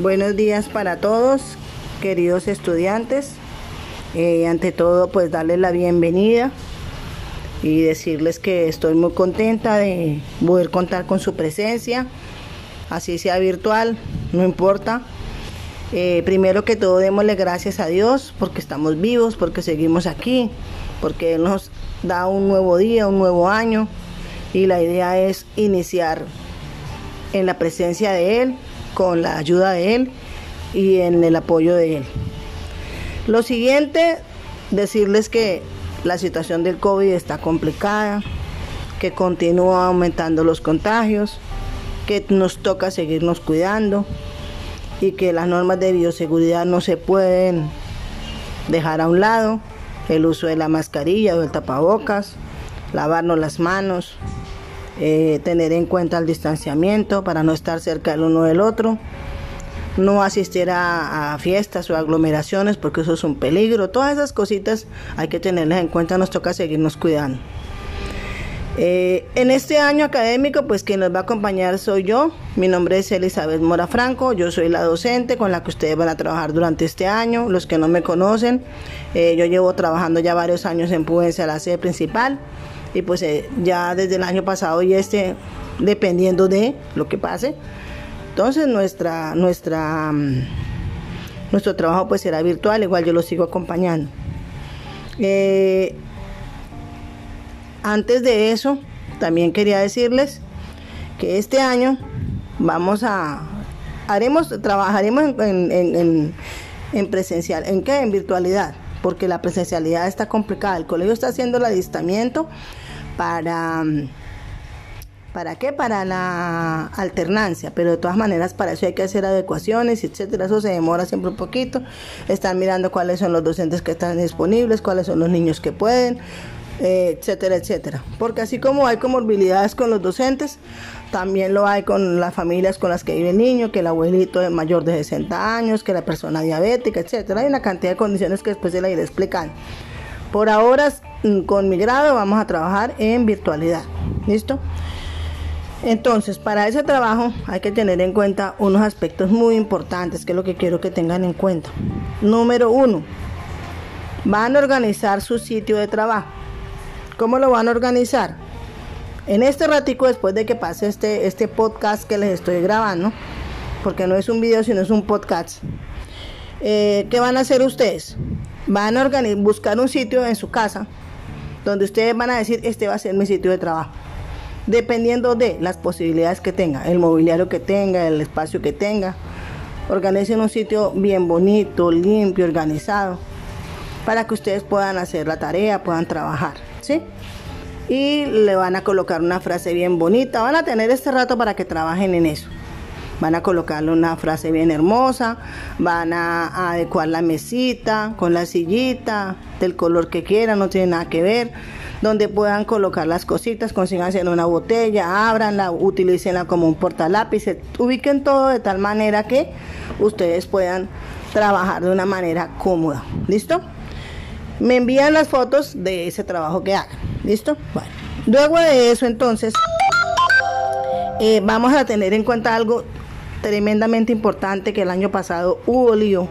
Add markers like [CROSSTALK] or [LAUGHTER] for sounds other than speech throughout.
Buenos días para todos, queridos estudiantes. Eh, ante todo, pues darles la bienvenida y decirles que estoy muy contenta de poder contar con su presencia, así sea virtual, no importa. Eh, primero que todo, démosle gracias a Dios porque estamos vivos, porque seguimos aquí, porque Él nos da un nuevo día, un nuevo año y la idea es iniciar en la presencia de Él, con la ayuda de Él y en el apoyo de Él. Lo siguiente, decirles que la situación del COVID está complicada, que continúa aumentando los contagios, que nos toca seguirnos cuidando y que las normas de bioseguridad no se pueden dejar a un lado, el uso de la mascarilla o el tapabocas, lavarnos las manos, eh, tener en cuenta el distanciamiento para no estar cerca el uno del otro, no asistir a, fiestas o aglomeraciones porque eso es un peligro, todas esas cositas hay que tenerlas en cuenta, nos toca seguirnos cuidando. Eh, en este año académico, pues quien nos va a acompañar soy yo. Mi nombre es Elizabeth Mora Franco. Yo soy la docente con la que ustedes van a trabajar durante este año. Los que no me conocen, eh, yo llevo trabajando ya varios años en Puense, la sede principal y pues eh, ya desde el año pasado y este, dependiendo de lo que pase, entonces nuestra, nuestra, mm, nuestro trabajo pues será virtual, igual yo lo sigo acompañando. Eh, antes de eso, también quería decirles que este año vamos a, haremos, trabajaremos en, en, en presencial, ¿en qué? En virtualidad porque la presencialidad está complicada. El colegio está haciendo el adiestramiento para... ¿Para qué? Para la alternancia, pero de todas maneras para eso hay que hacer adecuaciones, etcétera. Eso se demora siempre un poquito. Están mirando cuáles son los docentes que están disponibles, cuáles son los niños que pueden, eh, etcétera, etcétera. Porque así como hay comorbilidades con los docentes, también lo hay con las familias con las que vive el niño, que el abuelito es mayor de 60 años, que la persona diabética, etcétera. Hay una cantidad de condiciones que después se la iré explicando. Por ahora, con mi grado vamos a trabajar en virtualidad. ¿Listo? Entonces, para ese trabajo hay que tener en cuenta unos aspectos muy importantes, que es lo que quiero que tengan en cuenta. Número uno, van a organizar su sitio de trabajo. ¿Cómo lo van a organizar? En este ratico, después de que pase este, este podcast que les estoy grabando, porque no es un video, sino es un podcast, eh, ¿qué van a hacer ustedes? van a buscar un sitio en su casa donde ustedes van a decir, este va a ser mi sitio de trabajo. Dependiendo de las posibilidades que tenga, el mobiliario que tenga, el espacio que tenga. Organicen un sitio bien bonito, limpio, organizado, para que ustedes puedan hacer la tarea, puedan trabajar, ¿sí? Y le van a colocar una frase bien bonita. Van a tener este rato para que trabajen en eso van a colocarle una frase bien hermosa, van a, adecuar la mesita con la sillita del color que quieran, no tiene nada que ver donde puedan colocar las cositas, consíganse en una botella, ábranla, utilícenla como un portalápiz, ubiquen todo de tal manera que ustedes puedan trabajar de una manera cómoda. ¿Listo? Me envían las fotos de ese trabajo que hagan. ¿Listo? Bueno. Luego de eso, entonces, eh, vamos a tener en cuenta algo tremendamente importante que el año pasado hubo lío,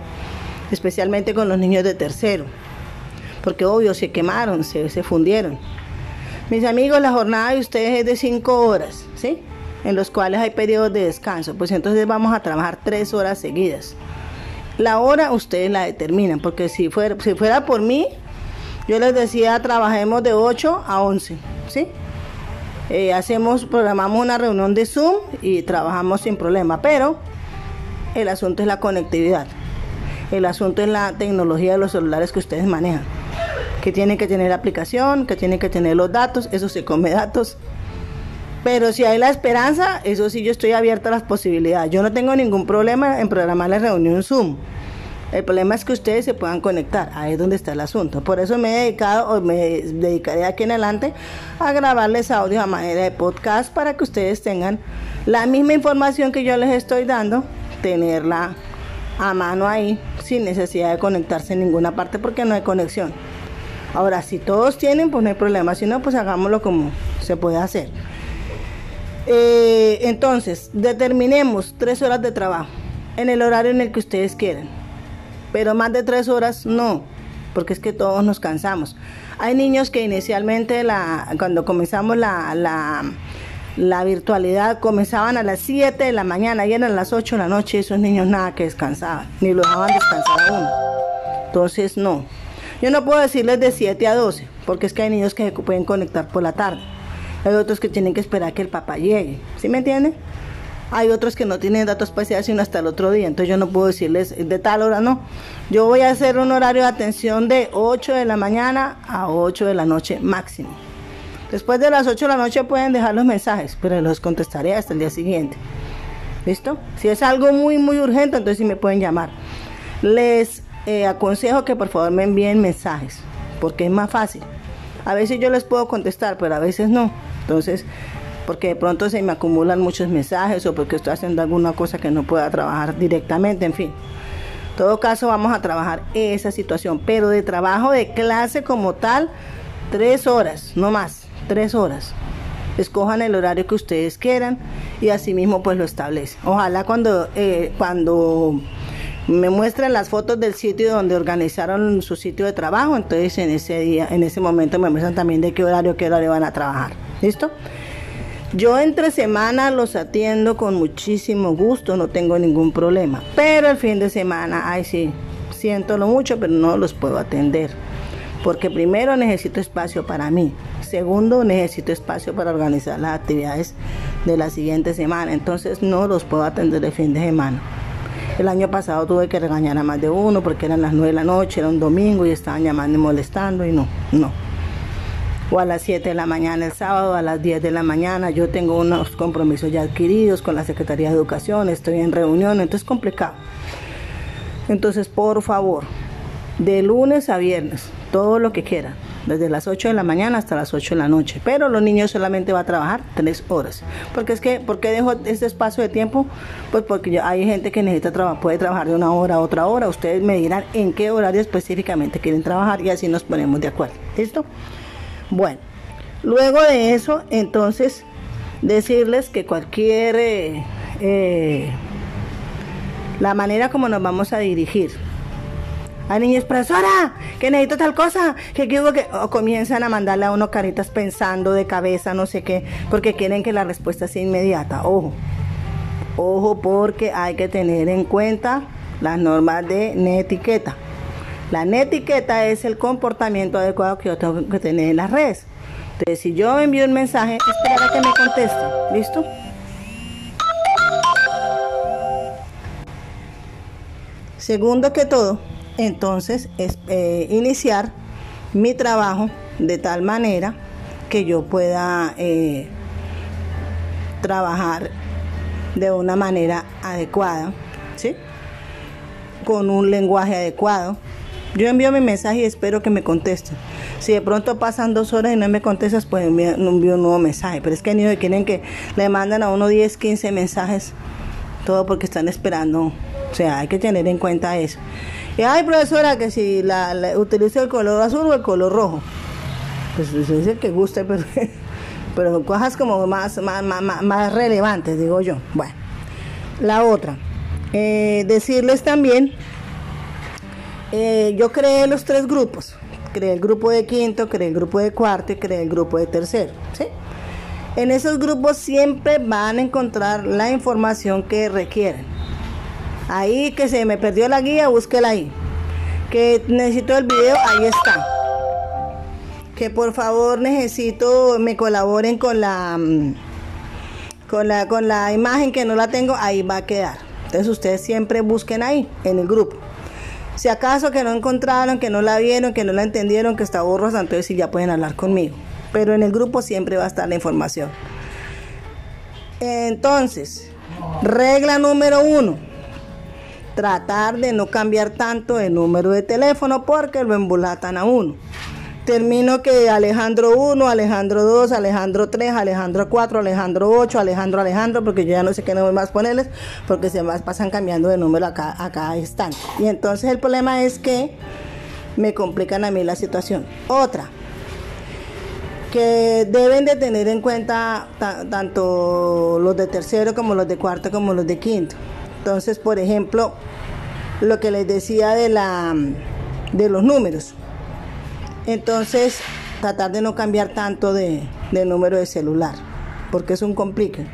especialmente con los niños de tercero, porque obvio se quemaron, se, se fundieron. Mis amigos, la jornada de ustedes es de cinco horas, ¿sí? En los cuales hay periodos de descanso, pues entonces vamos a trabajar tres horas seguidas. La hora ustedes la determinan, porque si fuera, si fuera por mí, yo les decía trabajemos de 8 a 11, ¿sí? Eh, hacemos, programamos una reunión de Zoom y trabajamos sin problema, pero el asunto es la conectividad. El asunto es la tecnología de los celulares que ustedes manejan. Que tienen que tener la aplicación, que tienen que tener los datos, eso se come datos. Pero si hay la esperanza, eso sí yo estoy abierta a las posibilidades. Yo no tengo ningún problema en programar la reunión Zoom. El problema es que ustedes se puedan conectar, ahí es donde está el asunto. Por eso me he dedicado, o me dedicaré aquí en adelante a grabarles audio a manera de podcast para que ustedes tengan la misma información que yo les estoy dando, tenerla a mano ahí, sin necesidad de conectarse en ninguna parte porque no hay conexión. Ahora, si todos tienen, pues no hay problema, si no, pues hagámoslo como se puede hacer. Eh, entonces, determinemos tres horas de trabajo en el horario en el que ustedes quieran. Pero más de tres horas no, porque es que todos nos cansamos. Hay niños que inicialmente la, cuando comenzamos la, la, la virtualidad comenzaban a las 7 de la mañana y eran las 8 de la noche y esos niños nada que descansaban, ni lo dejaban descansar aún. Entonces no. Yo no puedo decirles de 7 a 12, porque es que hay niños que se pueden conectar por la tarde. Hay otros que tienen que esperar que el papá llegue. ¿Sí me entienden? Hay otros que no tienen datos espaciales sino hasta el otro día. Entonces yo no puedo decirles de tal hora, no. Yo voy a hacer un horario de atención de 8 de la mañana a 8 de la noche máximo. Después de las 8 de la noche pueden dejar los mensajes, pero los contestaré hasta el día siguiente. ¿Listo? Si es algo muy, muy urgente, entonces sí me pueden llamar. Les eh, aconsejo que por favor me envíen mensajes, porque es más fácil. A veces yo les puedo contestar, pero a veces no. Entonces, porque de pronto se me acumulan muchos mensajes o porque estoy haciendo alguna cosa que no pueda trabajar directamente, en fin. En todo caso, vamos a trabajar esa situación, pero de trabajo de clase como tal, tres horas, no más, tres horas. Escojan el horario que ustedes quieran y así mismo pues lo establecen. Ojalá cuando, eh, cuando me muestren las fotos del sitio donde organizaron su sitio de trabajo, entonces en ese día, en ese momento me muestran también de qué horario, qué horario van a trabajar. ¿Listo? Yo entre semana los atiendo con muchísimo gusto, no tengo ningún problema. Pero el fin de semana, ay sí, siento lo mucho, pero no los puedo atender. Porque primero necesito espacio para mí. Segundo, necesito espacio para organizar las actividades de la siguiente semana. Entonces no los puedo atender el fin de semana. El año pasado tuve que regañar a más de uno porque eran las 9 de la noche, era un domingo y estaban llamando y molestando y no, no. O a las 7 de la mañana el sábado, a las 10 de la mañana. Yo tengo unos compromisos ya adquiridos con la Secretaría de Educación, estoy en reunión, entonces es complicado. Entonces, por favor, de lunes a viernes, todo lo que quieran desde las 8 de la mañana hasta las 8 de la noche. Pero los niños solamente van a trabajar 3 horas. Porque es que, ¿por qué dejo este espacio de tiempo? Pues porque hay gente que necesita trabajar, puede trabajar de una hora a otra hora. Ustedes me dirán en qué horario específicamente quieren trabajar y así nos ponemos de acuerdo. ¿Listo? Bueno, luego de eso, entonces, decirles que cualquier... Eh, eh, la manera como nos vamos a dirigir hay niños, profesora, que necesito tal cosa, que quiero que... O comienzan a mandarle a uno caritas pensando de cabeza, no sé qué, porque quieren que la respuesta sea inmediata. Ojo, ojo porque hay que tener en cuenta las normas de netiqueta. La netiqueta es el comportamiento adecuado que yo tengo que tener en las redes. Entonces, si yo envío un mensaje, esperar que me conteste. ¿Listo? Segundo que todo, entonces es eh, iniciar mi trabajo de tal manera que yo pueda eh, trabajar de una manera adecuada, ¿sí? Con un lenguaje adecuado. Yo envío mi mensaje y espero que me contesten. Si de pronto pasan dos horas y no me contestas, pues envío, un nuevo mensaje. Pero es que niños quieren que le mandan a uno 10, 15 mensajes, todo porque están esperando. O sea, hay que tener en cuenta eso. Y ay, profesora, que si la, utiliza el color azul o el color rojo. Pues es el que guste, [LAUGHS] pero, pero cosas como más, más, más, relevantes, digo yo. Bueno, la otra. Eh, decirles también, eh, yo creé los tres grupos. Creé el grupo de quinto, creé el grupo de cuarto y creé el grupo de tercero. ¿sí? En esos grupos siempre van a encontrar la información que requieren Ahí que se me perdió la guía, búsquela ahí. Que necesito el video, ahí está. Que por favor necesito me colaboren con la mm, con la con la imagen que no la tengo, ahí va a quedar. Entonces ustedes siempre busquen ahí en el grupo. Si acaso que no encontraron, que no la vieron, que no la entendieron, que está borrosa, entonces sí ya pueden hablar conmigo. Pero en el grupo siempre va a estar la información. Entonces, regla número uno tratar de no cambiar tanto el número de teléfono porque lo embulatan a uno. Termino que Alejandro 1, Alejandro 2, Alejandro 3, Alejandro 4, Alejandro 8, Alejandro Alejandro, porque yo ya no sé qué nombre más ponerles, porque se más pasan cambiando de número a cada, a cada instante. Y entonces el problema es que me complican a mí la situación. Otra, que deben de tener en cuenta tanto los de tercero como los de cuarto como los de quinto Entonces, por ejemplo, lo que les decía de la de los números. Entonces, tratar de no cambiar tanto de, número de celular, porque es un complique.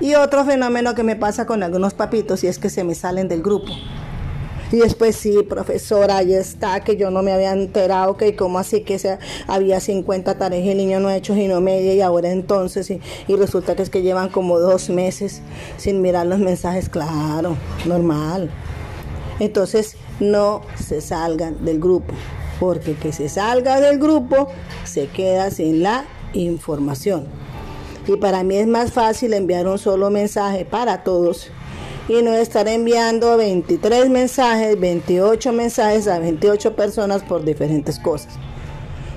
Y otro fenómeno que me pasa con algunos papitos y es que se me salen del grupo. Y después sí, profesora, ahí está, que yo no me había enterado, que como así que se, había 50 tareas y el niño no ha hecho sino media y ahora entonces, y, y resulta que es que llevan como dos meses sin mirar los mensajes, claro, normal. Entonces, no se salgan del grupo, porque que se salga del grupo se queda sin la información. Y para mí es más fácil enviar un solo mensaje para todos y no estar enviando 23 mensajes, 28 mensajes a 28 personas por diferentes cosas.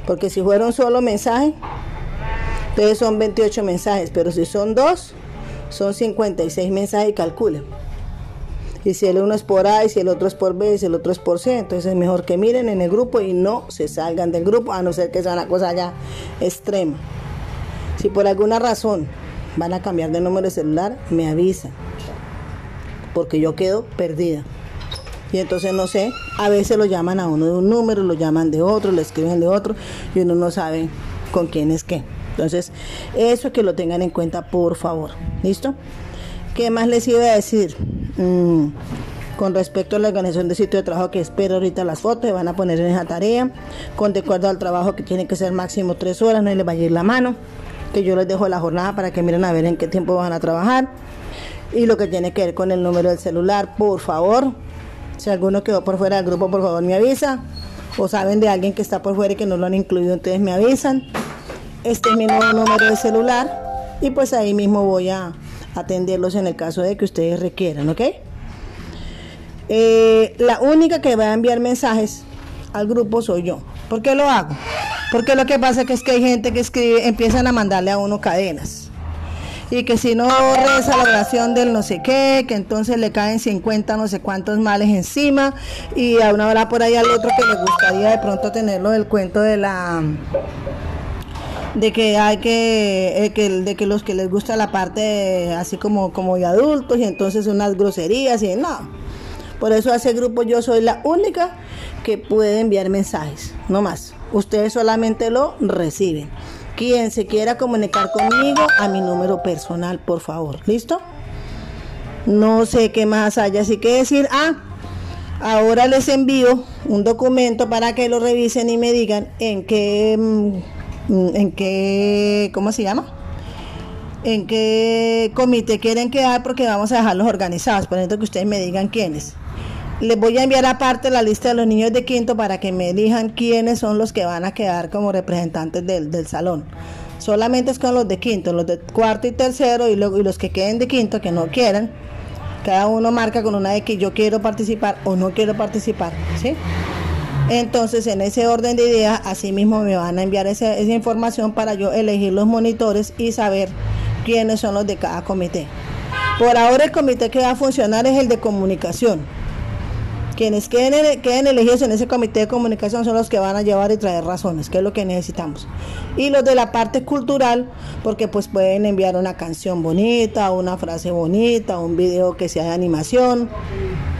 Porque si fuera un solo mensaje, entonces son 28 mensajes, pero si son dos, son 56 mensajes y calcula. Y si el uno es por A, y si el otro es por B, y si el otro es por C, entonces es mejor que miren en el grupo y no se salgan del grupo, a no ser que sea una cosa ya extrema. Si por alguna razón van a cambiar de número de celular, me avisan porque yo quedo perdida. Y entonces no sé, a veces lo llaman a uno de un número, lo llaman de otro, le escriben de otro y uno no sabe con quién es qué. Entonces, eso que lo tengan en cuenta, por favor. ¿Listo? ¿Qué más les iba a decir? Mm, con respecto a la organización de sitio de trabajo que espero ahorita las fotos, van a poner en esa tarea, con de acuerdo al trabajo que tiene que ser máximo tres horas, no les va a ir la mano, que yo les dejo la jornada para que miren a ver en qué tiempo van a trabajar y lo que tiene que ver con el número del celular, por favor. Si alguno quedó por fuera del grupo, por favor me avisa. O saben de alguien que está por fuera y que no lo han incluido, entonces me avisan. Este es mi nuevo número de celular y pues ahí mismo voy a atenderlos en el caso de que ustedes requieran, ¿ok? Eh, la única que va a enviar mensajes al grupo soy yo. ¿Por qué lo hago? Porque lo que pasa es que hay gente que escribe, empiezan a mandarle a uno cadenas y que si no reza la oración del no sé qué, que entonces le caen 50 no sé cuántos males encima y a una hora por ahí al otro que le gustaría de pronto tenerlo del cuento de la de que hay que, eh, de que los que les gusta la parte así como como de adultos y entonces unas groserías y no por eso a ese grupo yo soy la única que puede enviar mensajes no más ustedes solamente lo reciben quien se quiera comunicar conmigo a mi número personal, por favor. ¿Listo? No sé qué más haya así que decir. Ah, ahora les envío un documento para que lo revisen y me digan en qué, mm, en qué, ¿cómo se llama? En qué comité quieren quedar porque vamos a dejarlos organizados. Por ejemplo, que ustedes me digan quiénes. Les voy a enviar aparte la lista de los niños de quinto para que me elijan quiénes son los que van a quedar como representantes del, salón. Solamente es con los de quinto, los de cuarto y tercero y, y los que queden de quinto que no quieran. Cada uno marca con una de que yo quiero participar o no quiero participar. ¿sí? Entonces, en ese orden de ideas, así mismo me van a enviar esa, información para yo elegir los monitores y saber quiénes son los de cada comité. Por ahora el comité que va a funcionar es el de comunicación. Quienes queden, queden elegidos en ese comité de comunicación son los que van a llevar y traer razones, que es lo que necesitamos. Y los de la parte cultural, porque pues pueden enviar una canción bonita, una frase bonita, un video que sea de animación.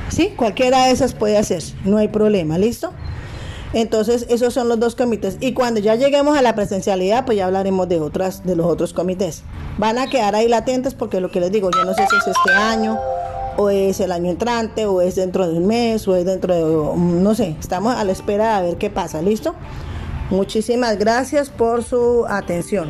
Sí, cualquiera de esas puede hacer, no hay problema, ¿listo? Entonces, esos son los dos comités. Y cuando ya lleguemos a la presencialidad, pues ya hablaremos de otras, de los otros comités. Van a quedar ahí latentes porque lo que les digo, yo no sé si es este año o es el año entrante, o es dentro de un mes, o es dentro de, no sé, estamos a la espera de ver qué pasa, ¿listo? Muchísimas gracias por su atención.